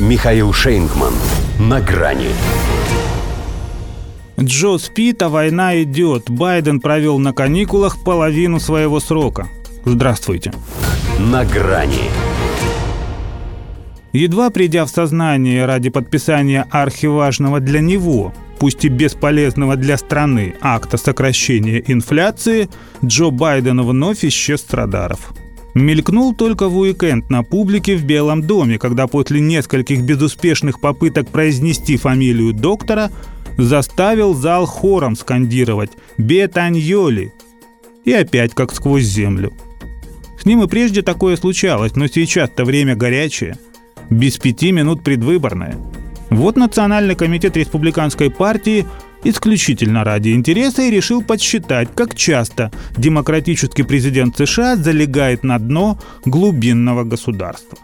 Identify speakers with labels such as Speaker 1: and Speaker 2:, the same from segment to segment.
Speaker 1: Михаил Шейнгман. На грани.
Speaker 2: Джо спит, а война идет. Байден провел на каникулах половину своего срока. Здравствуйте.
Speaker 1: На грани.
Speaker 2: Едва придя в сознание ради подписания архиважного для него, пусть и бесполезного для страны, акта сокращения инфляции, Джо Байден вновь исчез с радаров. Мелькнул только в уикенд на публике в Белом доме, когда после нескольких безуспешных попыток произнести фамилию доктора заставил зал хором скандировать «Бетаньоли!» и опять как сквозь землю. С ним и прежде такое случалось, но сейчас-то время горячее, без пяти минут предвыборное. Вот Национальный комитет республиканской партии исключительно ради интереса и решил подсчитать, как часто демократический президент США залегает на дно глубинного государства.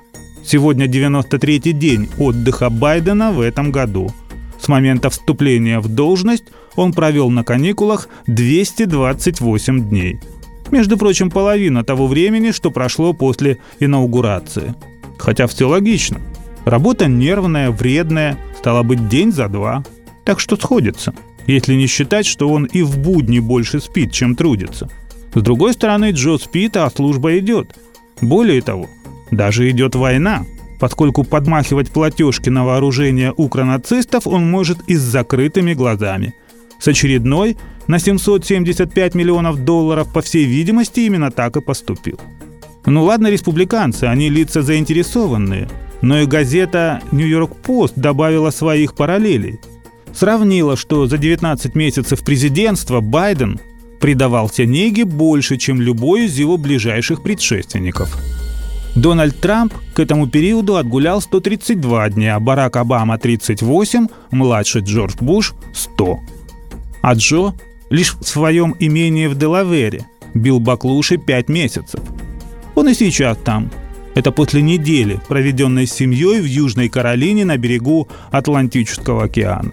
Speaker 2: Сегодня 93-й день отдыха Байдена в этом году. С момента вступления в должность он провел на каникулах 228 дней. Между прочим, половина того времени, что прошло после инаугурации. Хотя все логично. Работа нервная, вредная, стало быть, день за два. Так что сходится если не считать, что он и в будни больше спит, чем трудится. С другой стороны, Джо спит, а служба идет. Более того, даже идет война, поскольку подмахивать платежки на вооружение укронацистов он может и с закрытыми глазами. С очередной на 775 миллионов долларов, по всей видимости, именно так и поступил. Ну ладно, республиканцы, они лица заинтересованные, но и газета «Нью-Йорк Пост» добавила своих параллелей – сравнила, что за 19 месяцев президентства Байден предавался неге больше, чем любой из его ближайших предшественников. Дональд Трамп к этому периоду отгулял 132 дня, Барак Обама 38, младший Джордж Буш 100. А Джо лишь в своем имении в Делавере бил баклуши 5 месяцев. Он и сейчас там. Это после недели, проведенной с семьей в Южной Каролине на берегу Атлантического океана.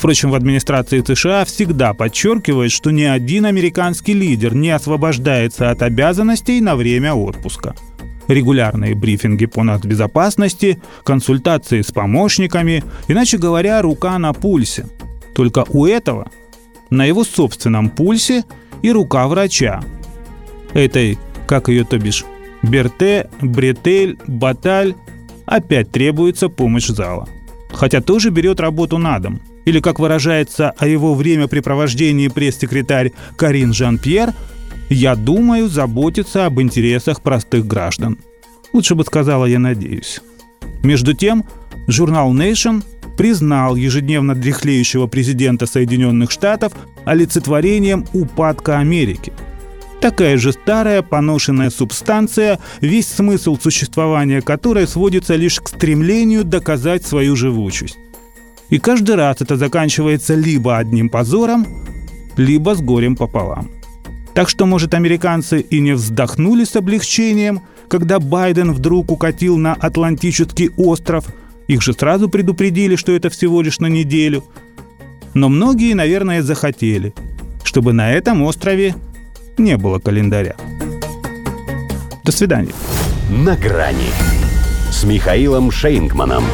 Speaker 2: Впрочем, в администрации США всегда подчеркивают, что ни один американский лидер не освобождается от обязанностей на время отпуска. Регулярные брифинги по нацбезопасности, консультации с помощниками, иначе говоря, рука на пульсе. Только у этого на его собственном пульсе и рука врача. Этой, как ее то бишь, Берте, Бретель, Баталь, опять требуется помощь зала. Хотя тоже берет работу на дом – или, как выражается о его времяпрепровождении пресс-секретарь Карин Жан-Пьер, «Я думаю заботиться об интересах простых граждан». Лучше бы сказала «я надеюсь». Между тем, журнал Nation признал ежедневно дряхлеющего президента Соединенных Штатов олицетворением упадка Америки. Такая же старая поношенная субстанция, весь смысл существования которой сводится лишь к стремлению доказать свою живучесть. И каждый раз это заканчивается либо одним позором, либо с горем пополам. Так что, может, американцы и не вздохнули с облегчением, когда Байден вдруг укатил на Атлантический остров. Их же сразу предупредили, что это всего лишь на неделю. Но многие, наверное, захотели, чтобы на этом острове не было календаря. До свидания.
Speaker 1: На грани с Михаилом Шейнгманом.